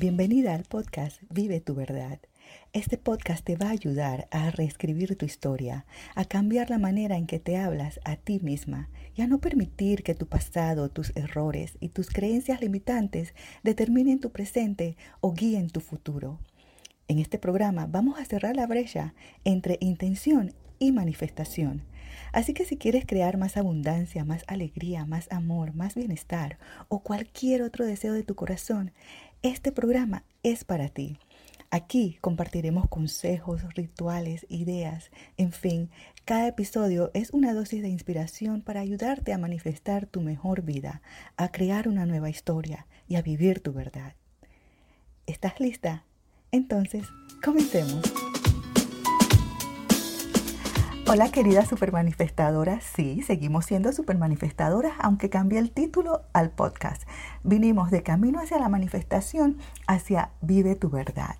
Bienvenida al podcast Vive tu verdad. Este podcast te va a ayudar a reescribir tu historia, a cambiar la manera en que te hablas a ti misma y a no permitir que tu pasado, tus errores y tus creencias limitantes determinen tu presente o guíen tu futuro. En este programa vamos a cerrar la brecha entre intención y manifestación. Así que si quieres crear más abundancia, más alegría, más amor, más bienestar o cualquier otro deseo de tu corazón, este programa es para ti. Aquí compartiremos consejos, rituales, ideas, en fin, cada episodio es una dosis de inspiración para ayudarte a manifestar tu mejor vida, a crear una nueva historia y a vivir tu verdad. ¿Estás lista? Entonces, comencemos. Hola queridas supermanifestadoras, sí, seguimos siendo supermanifestadoras, aunque cambie el título al podcast. Vinimos de camino hacia la manifestación, hacia vive tu verdad.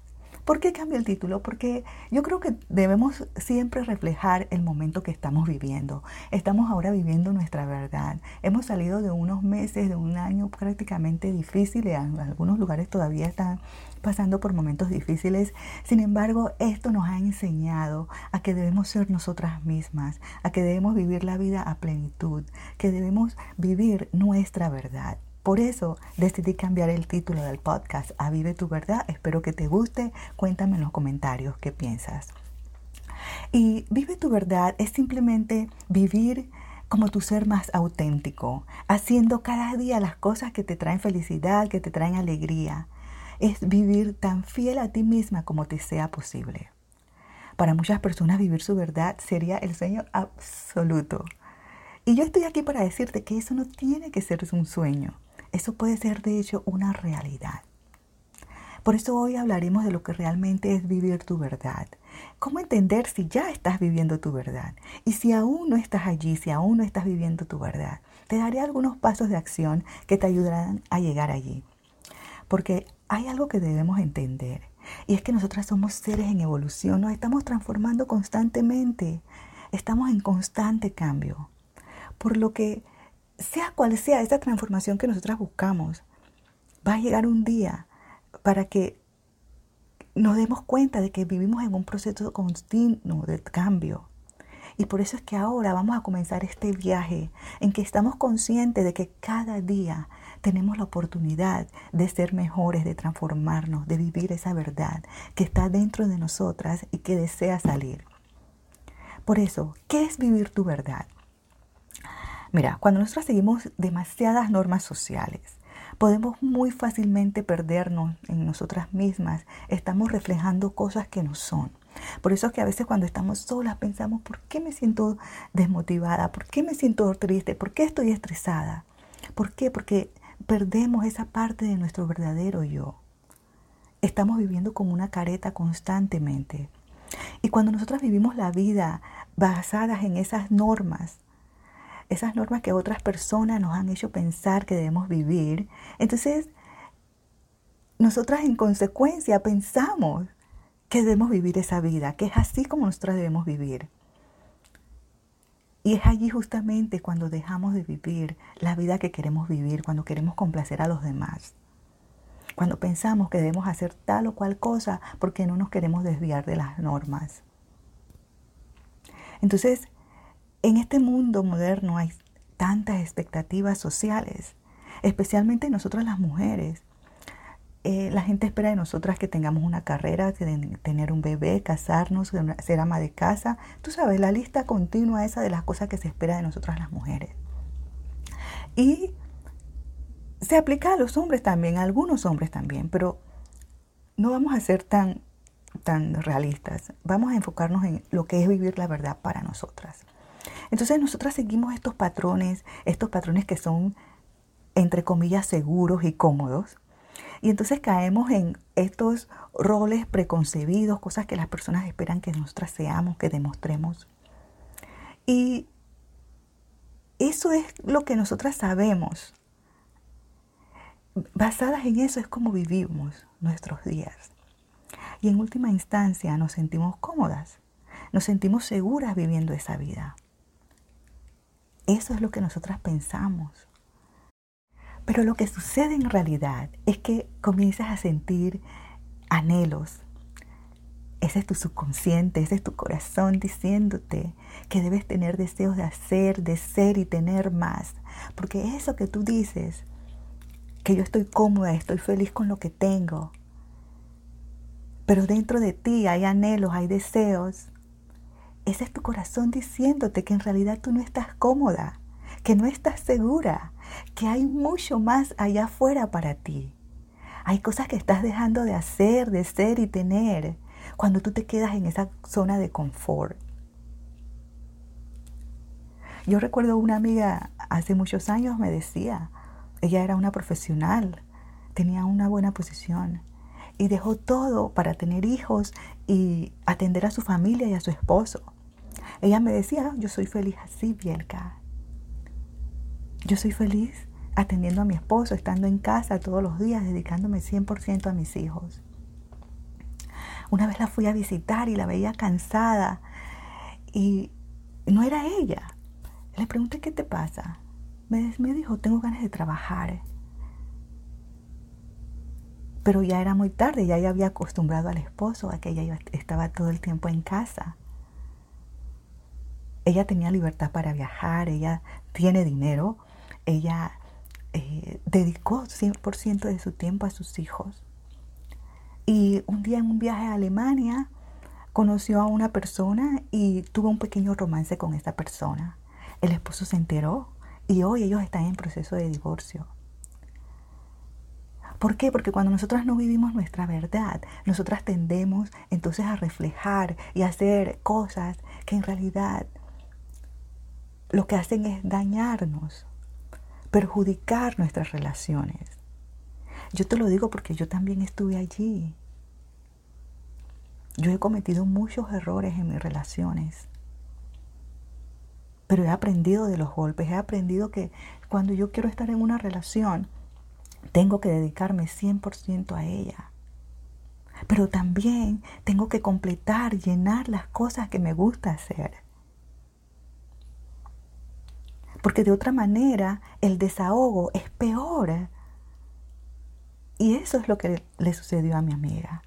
¿Por qué cambia el título? Porque yo creo que debemos siempre reflejar el momento que estamos viviendo. Estamos ahora viviendo nuestra verdad. Hemos salido de unos meses, de un año prácticamente difícil, en algunos lugares todavía están pasando por momentos difíciles. Sin embargo, esto nos ha enseñado a que debemos ser nosotras mismas, a que debemos vivir la vida a plenitud, que debemos vivir nuestra verdad. Por eso decidí cambiar el título del podcast a Vive tu verdad. Espero que te guste. Cuéntame en los comentarios qué piensas. Y Vive tu verdad es simplemente vivir como tu ser más auténtico, haciendo cada día las cosas que te traen felicidad, que te traen alegría. Es vivir tan fiel a ti misma como te sea posible. Para muchas personas vivir su verdad sería el sueño absoluto. Y yo estoy aquí para decirte que eso no tiene que ser un sueño. Eso puede ser de hecho una realidad. Por eso hoy hablaremos de lo que realmente es vivir tu verdad. ¿Cómo entender si ya estás viviendo tu verdad? Y si aún no estás allí, si aún no estás viviendo tu verdad, te daré algunos pasos de acción que te ayudarán a llegar allí. Porque hay algo que debemos entender. Y es que nosotras somos seres en evolución, nos estamos transformando constantemente, estamos en constante cambio. Por lo que sea cual sea esa transformación que nosotras buscamos, va a llegar un día para que nos demos cuenta de que vivimos en un proceso continuo de cambio. Y por eso es que ahora vamos a comenzar este viaje en que estamos conscientes de que cada día tenemos la oportunidad de ser mejores, de transformarnos, de vivir esa verdad que está dentro de nosotras y que desea salir. Por eso, ¿qué es vivir tu verdad? Mira, cuando nosotros seguimos demasiadas normas sociales, podemos muy fácilmente perdernos en nosotras mismas. Estamos reflejando cosas que no son. Por eso es que a veces cuando estamos solas pensamos, ¿por qué me siento desmotivada? ¿Por qué me siento triste? ¿Por qué estoy estresada? ¿Por qué? Porque perdemos esa parte de nuestro verdadero yo. Estamos viviendo como una careta constantemente. Y cuando nosotras vivimos la vida basadas en esas normas, esas normas que otras personas nos han hecho pensar que debemos vivir, entonces nosotras en consecuencia pensamos que debemos vivir esa vida, que es así como nosotras debemos vivir. Y es allí justamente cuando dejamos de vivir la vida que queremos vivir, cuando queremos complacer a los demás. Cuando pensamos que debemos hacer tal o cual cosa porque no nos queremos desviar de las normas. Entonces, en este mundo moderno hay tantas expectativas sociales, especialmente nosotras las mujeres. Eh, la gente espera de nosotras que tengamos una carrera, tener un bebé, casarnos, ser ama de casa. Tú sabes, la lista continua esa de las cosas que se espera de nosotras las mujeres. Y se aplica a los hombres también, a algunos hombres también, pero no vamos a ser tan, tan realistas. Vamos a enfocarnos en lo que es vivir la verdad para nosotras. Entonces nosotras seguimos estos patrones, estos patrones que son, entre comillas, seguros y cómodos. Y entonces caemos en estos roles preconcebidos, cosas que las personas esperan que nosotras seamos, que demostremos. Y eso es lo que nosotras sabemos. Basadas en eso es como vivimos nuestros días. Y en última instancia nos sentimos cómodas, nos sentimos seguras viviendo esa vida. Eso es lo que nosotras pensamos. Pero lo que sucede en realidad es que comienzas a sentir anhelos. Ese es tu subconsciente, ese es tu corazón diciéndote que debes tener deseos de hacer, de ser y tener más. Porque eso que tú dices, que yo estoy cómoda, estoy feliz con lo que tengo, pero dentro de ti hay anhelos, hay deseos. Ese es tu corazón diciéndote que en realidad tú no estás cómoda, que no estás segura, que hay mucho más allá afuera para ti. Hay cosas que estás dejando de hacer, de ser y tener cuando tú te quedas en esa zona de confort. Yo recuerdo una amiga hace muchos años me decía, ella era una profesional, tenía una buena posición y dejó todo para tener hijos y atender a su familia y a su esposo. Ella me decía, yo soy feliz así, Bielka. Yo soy feliz atendiendo a mi esposo, estando en casa todos los días, dedicándome 100% a mis hijos. Una vez la fui a visitar y la veía cansada y no era ella. Le pregunté, ¿qué te pasa? Me, me dijo, tengo ganas de trabajar pero ya era muy tarde, ya ella había acostumbrado al esposo a que ella estaba todo el tiempo en casa. Ella tenía libertad para viajar, ella tiene dinero, ella eh, dedicó 100% de su tiempo a sus hijos. Y un día en un viaje a Alemania conoció a una persona y tuvo un pequeño romance con esa persona. El esposo se enteró y hoy ellos están en proceso de divorcio. ¿Por qué? Porque cuando nosotras no vivimos nuestra verdad, nosotras tendemos entonces a reflejar y hacer cosas que en realidad lo que hacen es dañarnos, perjudicar nuestras relaciones. Yo te lo digo porque yo también estuve allí. Yo he cometido muchos errores en mis relaciones. Pero he aprendido de los golpes, he aprendido que cuando yo quiero estar en una relación, tengo que dedicarme 100% a ella. Pero también tengo que completar, llenar las cosas que me gusta hacer. Porque de otra manera el desahogo es peor. Y eso es lo que le sucedió a mi amiga.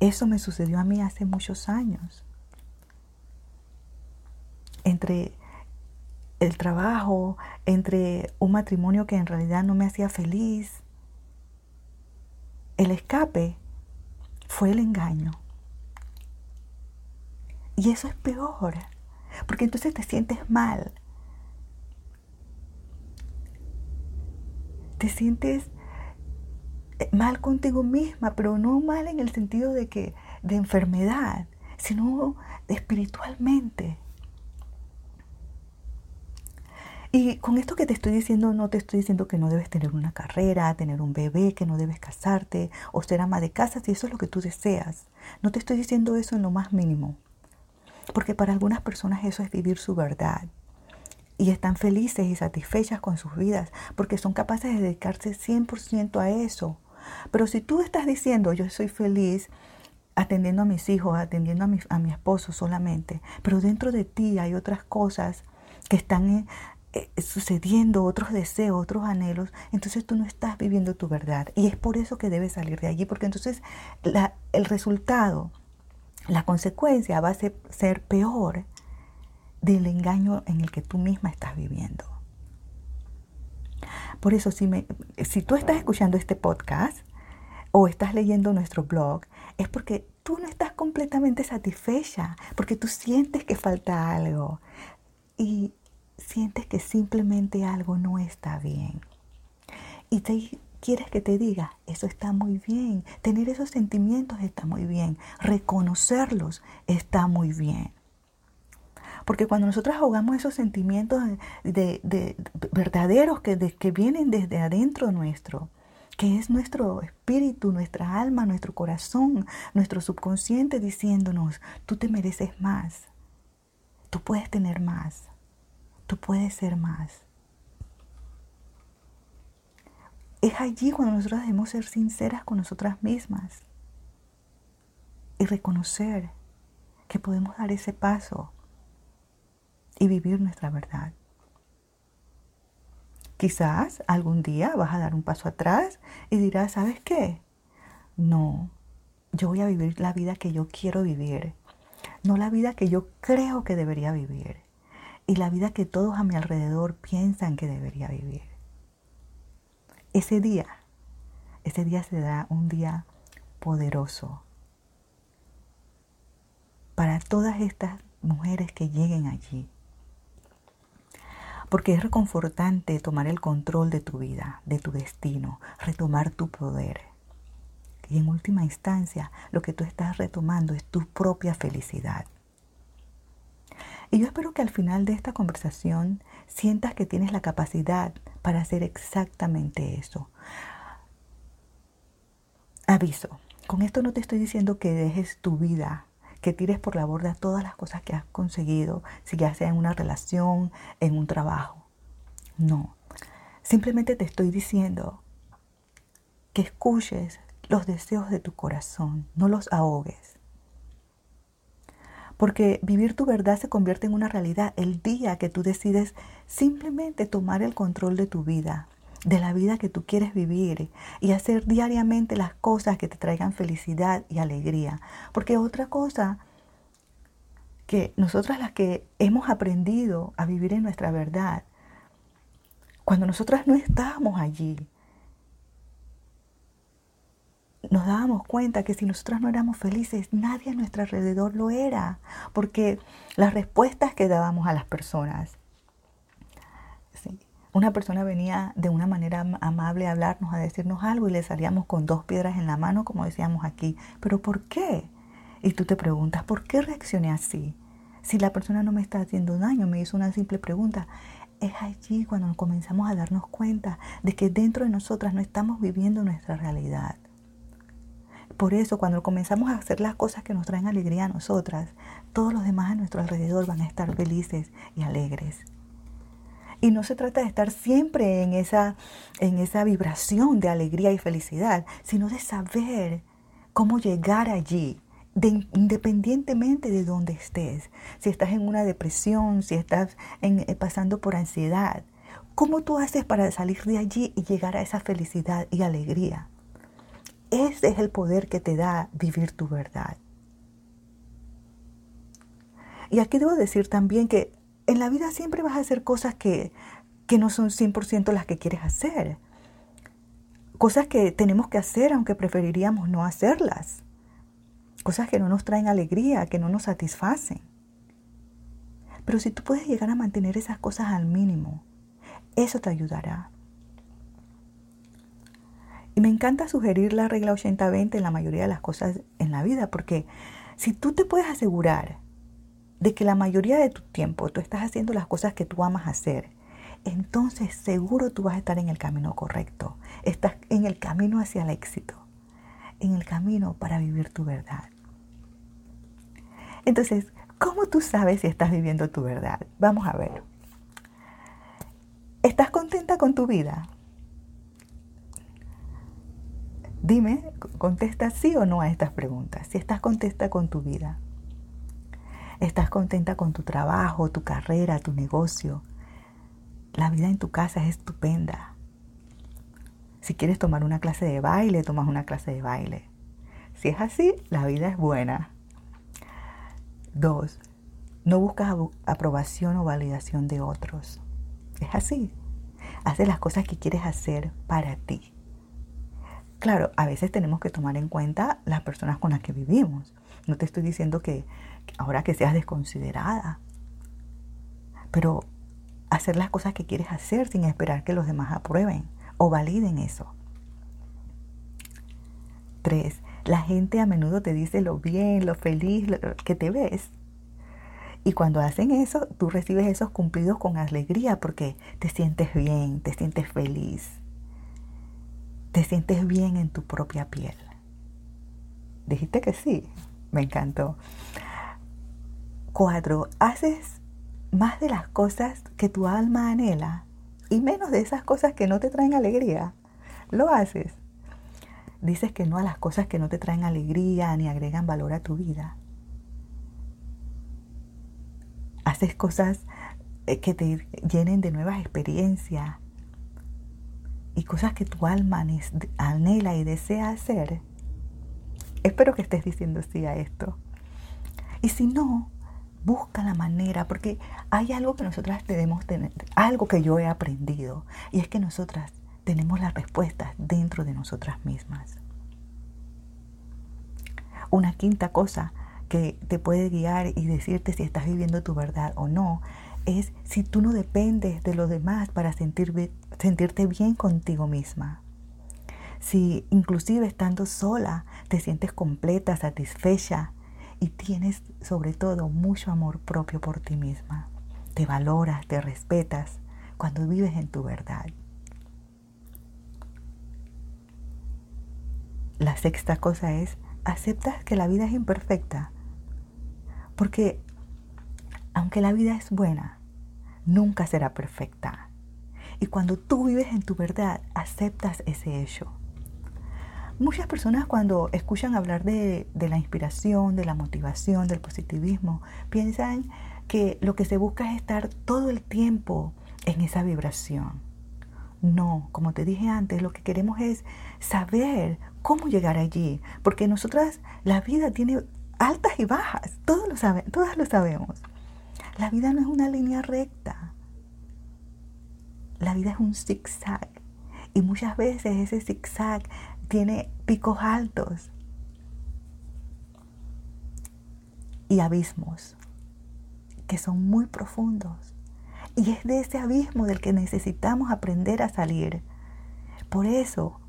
Eso me sucedió a mí hace muchos años. Entre el trabajo, entre un matrimonio que en realidad no me hacía feliz. El escape fue el engaño. Y eso es peor, porque entonces te sientes mal. Te sientes eh, mal contigo misma, pero no mal en el sentido de que de enfermedad, sino espiritualmente. Y con esto que te estoy diciendo, no te estoy diciendo que no debes tener una carrera, tener un bebé, que no debes casarte o ser ama de casa si eso es lo que tú deseas. No te estoy diciendo eso en lo más mínimo. Porque para algunas personas eso es vivir su verdad. Y están felices y satisfechas con sus vidas porque son capaces de dedicarse 100% a eso. Pero si tú estás diciendo yo soy feliz atendiendo a mis hijos, atendiendo a mi, a mi esposo solamente, pero dentro de ti hay otras cosas que están eh, sucediendo otros deseos, otros anhelos, entonces tú no estás viviendo tu verdad. Y es por eso que debes salir de allí, porque entonces el resultado, la consecuencia va a ser, peor del engaño en el que tú misma estás viviendo. Por eso, si, me, si tú estás escuchando este podcast o estás leyendo nuestro blog, es porque tú no estás completamente satisfecha, porque tú sientes que falta algo. Y sientes que simplemente algo no está bien. Y te quieres que te diga, eso está muy bien. Tener esos sentimientos está muy bien. Reconocerlos está muy bien. Porque cuando nosotros ahogamos esos sentimientos de, verdaderos que, que vienen desde adentro nuestro, que es nuestro espíritu, nuestra alma, nuestro corazón, nuestro subconsciente diciéndonos, tú te mereces más, tú puedes tener más, tú puedes ser más. Es allí cuando nosotros debemos ser sinceras con nosotras mismas y reconocer que podemos dar ese paso y vivir nuestra verdad. Quizás algún día vas a dar un paso atrás y dirás, ¿sabes qué? No, yo voy a vivir la vida que yo quiero vivir, no la vida que yo creo que debería vivir y la vida que todos a mi alrededor piensan que debería vivir. Ese día, ese día será un día poderoso para todas estas mujeres que lleguen allí. Porque es reconfortante tomar el control de tu vida, de tu destino, retomar tu poder. Y en última instancia, lo que tú estás retomando es tu propia felicidad. Y yo espero que al final de esta conversación sientas que tienes la capacidad para hacer exactamente eso. Aviso, con esto no te estoy diciendo que dejes tu vida, que tires por la borda todas las cosas que has conseguido, si ya sea en una relación, en un trabajo. No, simplemente te estoy diciendo que escuches los deseos de tu corazón, no los ahogues. Porque vivir tu verdad se convierte en una realidad el día que tú decides simplemente tomar el control de tu vida, de la vida que tú quieres vivir y hacer diariamente las cosas que te traigan felicidad y alegría. Porque otra cosa que nosotras las que hemos aprendido a vivir en nuestra verdad, cuando nosotras no estábamos allí, nos dábamos cuenta que si nosotras no éramos felices, nadie a nuestro alrededor lo era, porque las respuestas que dábamos a las personas, una persona venía de una manera amable a hablarnos, a decirnos algo y le salíamos con dos piedras en la mano, como decíamos aquí, pero ¿por qué? Y tú te preguntas, ¿por qué reaccioné así? Si la persona no me está haciendo daño, me hizo una simple pregunta. Es allí cuando comenzamos a darnos cuenta de que dentro de nosotras no estamos viviendo nuestra realidad. Por eso, cuando comenzamos a hacer las cosas que nos traen alegría a nosotras, todos los demás a nuestro alrededor van a estar felices y alegres. Y no se trata de estar siempre en esa, en esa vibración de alegría y felicidad, sino de saber cómo llegar allí, independientemente de dónde estés. Si estás en una depresión, si estás eh, pasando por ansiedad, ¿cómo tú haces para salir de allí y llegar a esa felicidad y alegría? Ese es el poder que te da vivir tu verdad. Y aquí debo decir también que en la vida siempre vas a hacer cosas que, que no son 100% las que quieres hacer. Cosas que tenemos que hacer aunque preferiríamos no hacerlas. Cosas que no nos traen alegría, que no nos satisfacen. Pero si tú puedes llegar a mantener esas cosas al mínimo, eso te ayudará. Y me encanta sugerir la regla 80-20 en la mayoría de las cosas en la vida, porque si tú te puedes asegurar de que la mayoría de tu tiempo tú estás haciendo las cosas que tú amas hacer, entonces seguro tú vas a estar en el camino correcto. Estás en el camino hacia el éxito, en el camino para vivir tu verdad. Entonces, ¿cómo tú sabes si estás viviendo tu verdad? Vamos a ver. ¿Estás contenta con tu vida? Dime, contesta sí o no a estas preguntas. Si estás contenta con tu vida, estás contenta con tu trabajo, tu carrera, tu negocio, la vida en tu casa es estupenda. Si quieres tomar una clase de baile, tomas una clase de baile. Si es así, la vida es buena. Dos, no buscas aprobación o validación de otros. Es así. Haces las cosas que quieres hacer para ti. Claro, a veces tenemos que tomar en cuenta las personas con las que vivimos. No te estoy diciendo que ahora que seas desconsiderada, pero hacer las cosas que quieres hacer sin esperar que los demás aprueben o validen eso. Tres, la gente a menudo te dice lo bien, lo feliz que te ves. Y cuando hacen eso, tú recibes esos cumplidos con alegría porque te sientes bien, te sientes feliz te sientes bien en tu propia piel. Dijiste que sí, me encantó. Cuatro, haces más de las cosas que tu alma anhela y menos de esas cosas que no te traen alegría. Lo haces. Dices que no a las cosas que no te traen alegría ni agregan valor a tu vida. Haces cosas eh, que te llenen de nuevas experiencias, y cosas que tu alma anhela y desea hacer, espero que estés diciendo sí a esto. Y si no, busca la manera, porque hay algo que nosotras debemos tener, algo que yo he aprendido, y es que nosotras tenemos las respuestas dentro de nosotras mismas. Una quinta cosa que te puede guiar y decirte si estás viviendo tu verdad o no es si tú no dependes de los demás para sentirte bien contigo misma. Si inclusive estando sola te sientes completa, satisfecha y tienes sobre todo mucho amor propio por ti misma. Te valoras, te respetas cuando vives en tu verdad. La sexta cosa es, aceptas que la vida es imperfecta. Porque aunque la vida es buena, nunca será perfecta. Y cuando tú vives en tu verdad, aceptas ese hecho. Muchas personas cuando escuchan hablar de, la inspiración, de la motivación, del positivismo, piensan que lo que se busca es estar todo el tiempo en esa vibración. No, como te dije antes, lo que queremos es saber cómo llegar allí, porque nosotras la vida tiene altas y bajas, todos lo saben, todas lo sabemos. La vida no es una línea recta. La vida es un zigzag. Y muchas veces ese zigzag tiene picos altos y abismos que son muy profundos. Y es de ese abismo del que necesitamos aprender a salir. Por eso,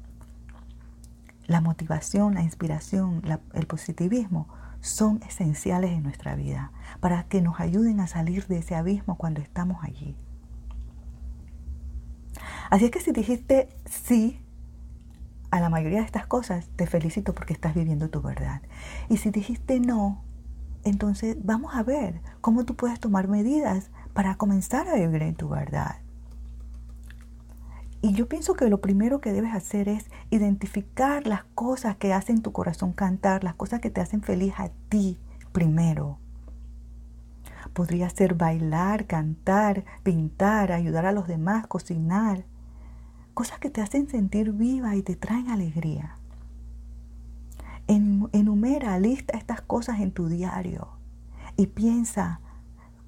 la motivación, la inspiración, el positivismo son esenciales en nuestra vida para que nos ayuden a salir de ese abismo cuando estamos allí. Así es que si dijiste sí a la mayoría de estas cosas, te felicito porque estás viviendo tu verdad. Y si dijiste no, entonces vamos a ver cómo tú puedes tomar medidas para comenzar a vivir en tu verdad. Y yo pienso que lo primero que debes hacer es identificar las cosas que hacen tu corazón cantar, las cosas que te hacen feliz a ti primero. Podría ser bailar, cantar, pintar, ayudar a los demás, cocinar. Cosas que te hacen sentir viva y te traen alegría. Enumera, lista estas cosas en tu diario y piensa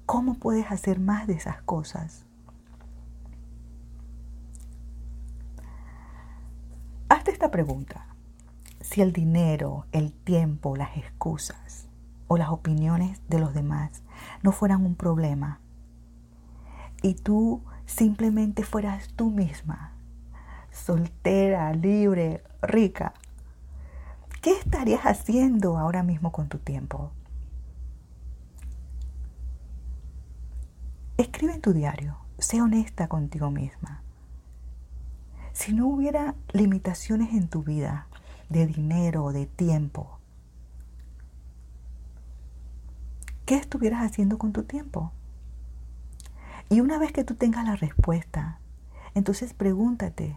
cómo puedes hacer más de esas cosas. Esta pregunta. Si el dinero, el tiempo, las excusas o las opiniones de los demás no fueran un problema y tú simplemente fueras tú misma, soltera, libre, rica, ¿qué estarías haciendo ahora mismo con tu tiempo? Escribe en tu diario, sé honesta contigo misma. Si no hubiera limitaciones en tu vida de dinero de tiempo, ¿qué estuvieras haciendo con tu tiempo? Y una vez que tú tengas la respuesta, entonces pregúntate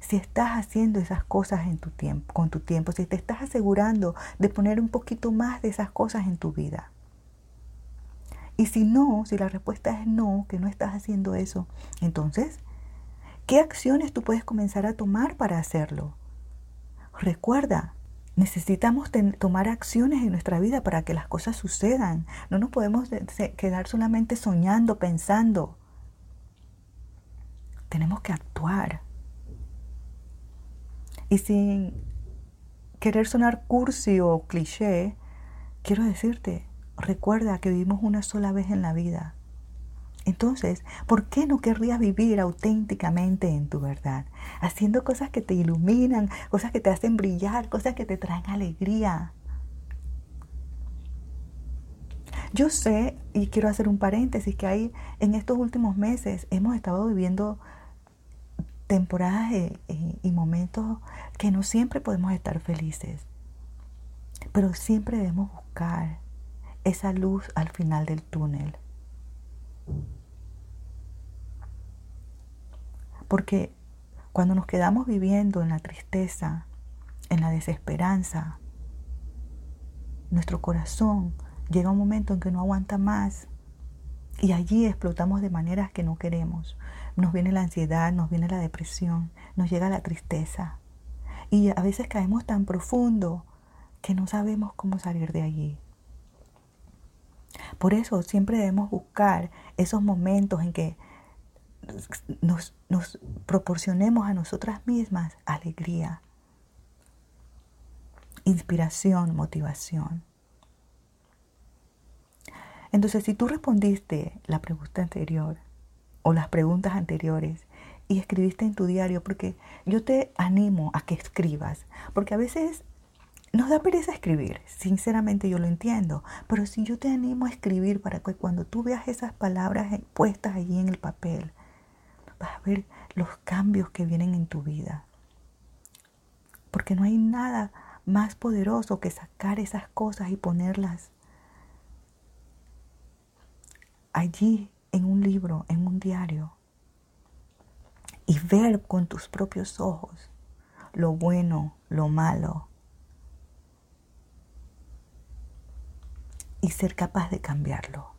si estás haciendo esas cosas en tu tiempo, con tu tiempo, si te estás asegurando de poner un poquito más de esas cosas en tu vida. Y si no, si la respuesta es no, que no estás haciendo eso, entonces ¿Qué acciones tú puedes comenzar a tomar para hacerlo? Recuerda, necesitamos tomar acciones en nuestra vida para que las cosas sucedan. No nos podemos quedar solamente soñando, pensando. Tenemos que actuar. Y sin querer sonar cursi o cliché, quiero decirte, recuerda que vivimos una sola vez en la vida. Entonces, ¿por qué no querrías vivir auténticamente en tu verdad? Haciendo cosas que te iluminan, cosas que te hacen brillar, cosas que te traen alegría. Yo sé, y quiero hacer un paréntesis, que hay en estos últimos meses hemos estado viviendo temporadas y momentos que no siempre podemos estar felices, pero siempre debemos buscar esa luz al final del túnel. Porque cuando nos quedamos viviendo en la tristeza, en la desesperanza, nuestro corazón llega un momento en que no aguanta más Y allí explotamos de maneras que no queremos. Nos viene la ansiedad, nos viene la depresión, nos llega la tristeza. Y a veces caemos tan profundo que no sabemos cómo salir de allí. Por eso siempre debemos buscar esos momentos en que nos, nos proporcionemos a nosotras mismas alegría, inspiración, motivación. Entonces, si tú respondiste la pregunta anterior o las preguntas anteriores y escribiste en tu diario, porque yo te animo a que escribas, porque a veces nos da pereza escribir, sinceramente yo lo entiendo, pero si yo te animo a escribir para que cuando tú veas esas palabras puestas allí en el papel, vas a ver los cambios que vienen en tu vida. Porque no hay nada más poderoso que sacar esas cosas y ponerlas allí en un libro, en un diario, y ver con tus propios ojos lo bueno, lo malo, y ser capaz de cambiarlo.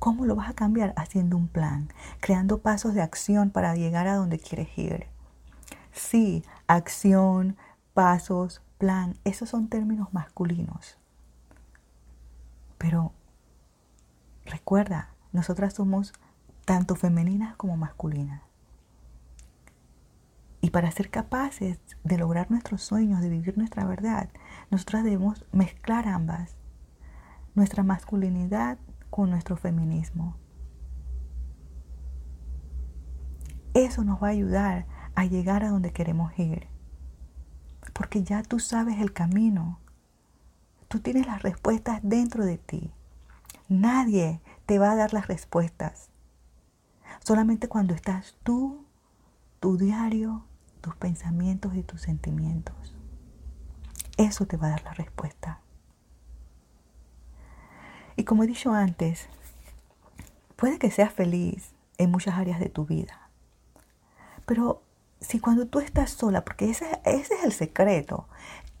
¿Cómo lo vas a cambiar? Haciendo un plan, creando pasos de acción para llegar a donde quieres ir. Sí, acción, pasos, plan, esos son términos masculinos. Pero recuerda, nosotras somos tanto femeninas como masculinas. Y para ser capaces de lograr nuestros sueños, de vivir nuestra verdad, nosotras debemos mezclar ambas. Nuestra masculinidad con nuestro feminismo. Eso nos va a ayudar a llegar a donde queremos ir. Porque ya tú sabes el camino. Tú tienes las respuestas dentro de ti. Nadie te va a dar las respuestas. Solamente cuando estás tú, tu diario, tus pensamientos y tus sentimientos. Eso te va a dar la respuesta. Y como he dicho antes, puede que seas feliz en muchas áreas de tu vida. Pero si cuando tú estás sola, porque ese, es el secreto,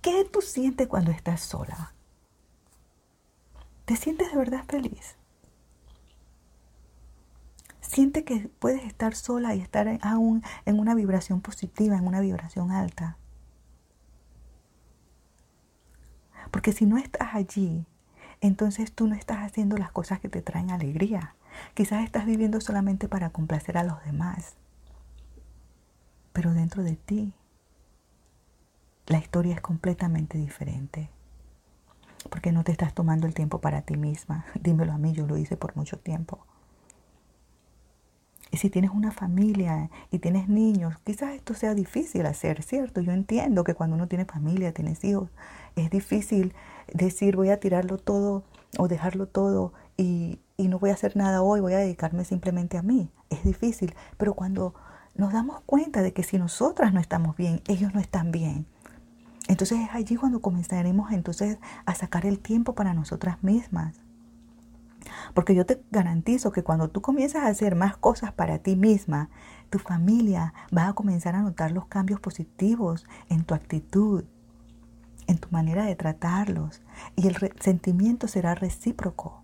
¿qué tú sientes cuando estás sola? ¿Te sientes de verdad feliz? Siente que puedes estar sola y estar aún en una vibración positiva, en una vibración alta. Porque si no estás allí, entonces tú no estás haciendo las cosas que te traen alegría. Quizás estás viviendo solamente para complacer a los demás. Pero dentro de ti, la historia es completamente diferente. Porque no te estás tomando el tiempo para ti misma. Dímelo a mí, yo lo hice por mucho tiempo. Y si tienes una familia y tienes niños, quizás esto sea difícil hacer, ¿cierto? Yo entiendo que cuando uno tiene familia, tienes hijos, es difícil decir voy a tirarlo todo o dejarlo todo y, y no voy a hacer nada hoy, voy a dedicarme simplemente a mí. Es difícil, pero cuando nos damos cuenta de que si nosotras no estamos bien, ellos no están bien. Entonces es allí cuando comenzaremos entonces a sacar el tiempo para nosotras mismas porque yo te garantizo que cuando tú comienzas a hacer más cosas para ti misma, tu familia va a comenzar a notar los cambios positivos en tu actitud, en tu manera de tratarlos, y el sentimiento será recíproco.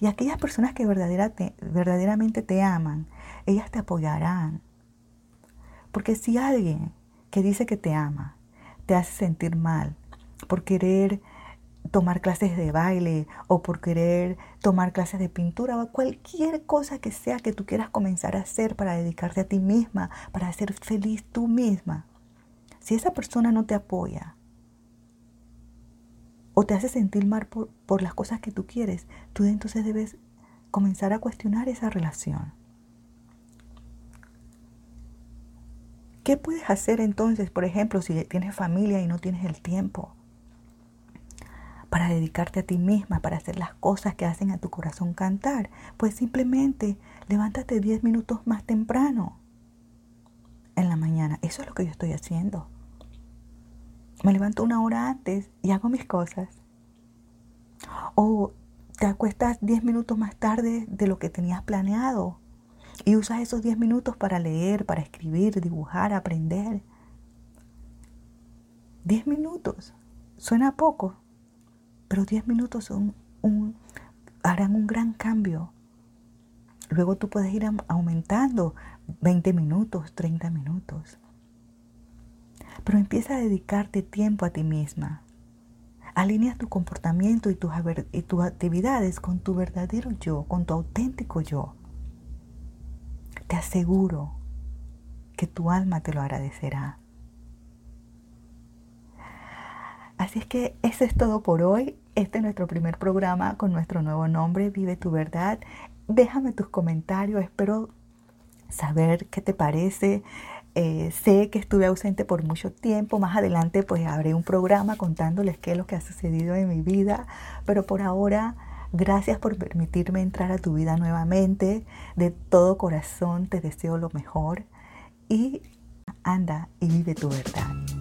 Y aquellas personas que verdaderamente te aman, ellas te apoyarán. Porque si alguien que dice que te ama te hace sentir mal por querer tomar clases de baile o por querer tomar clases de pintura o cualquier cosa que sea que tú quieras comenzar a hacer para dedicarte a ti misma, para ser feliz tú misma. Si esa persona no te apoya o te hace sentir mal por, por las cosas que tú quieres, tú entonces debes comenzar a cuestionar esa relación. ¿Qué puedes hacer entonces, por ejemplo, si tienes familia y no tienes el tiempo? Para dedicarte a ti misma, para hacer las cosas que hacen a tu corazón cantar. Pues simplemente levántate 10 minutos más temprano en la mañana. Eso es lo que yo estoy haciendo. Me levanto una hora antes y hago mis cosas. O te acuestas 10 minutos más tarde de lo que tenías planeado y usas esos 10 minutos para leer, para escribir, dibujar, aprender. 10 minutos. Suena poco, pero 10 minutos son un, harán un gran cambio. Luego tú puedes ir aumentando 20 minutos, 30 minutos. Pero empieza a dedicarte tiempo a ti misma. Alinea tu comportamiento y tus, y tus actividades con tu verdadero yo, con tu auténtico yo. Te aseguro que tu alma te lo agradecerá. Así es que eso es todo por hoy. Este es nuestro primer programa con nuestro nuevo nombre, Vive tu verdad. Déjame tus comentarios, espero saber qué te parece. Eh, sé que estuve ausente por mucho tiempo. Más adelante pues haré un programa contándoles qué es lo que ha sucedido en mi vida. Pero por ahora, gracias por permitirme entrar a tu vida nuevamente. De todo corazón te deseo lo mejor. Y anda y vive tu verdad.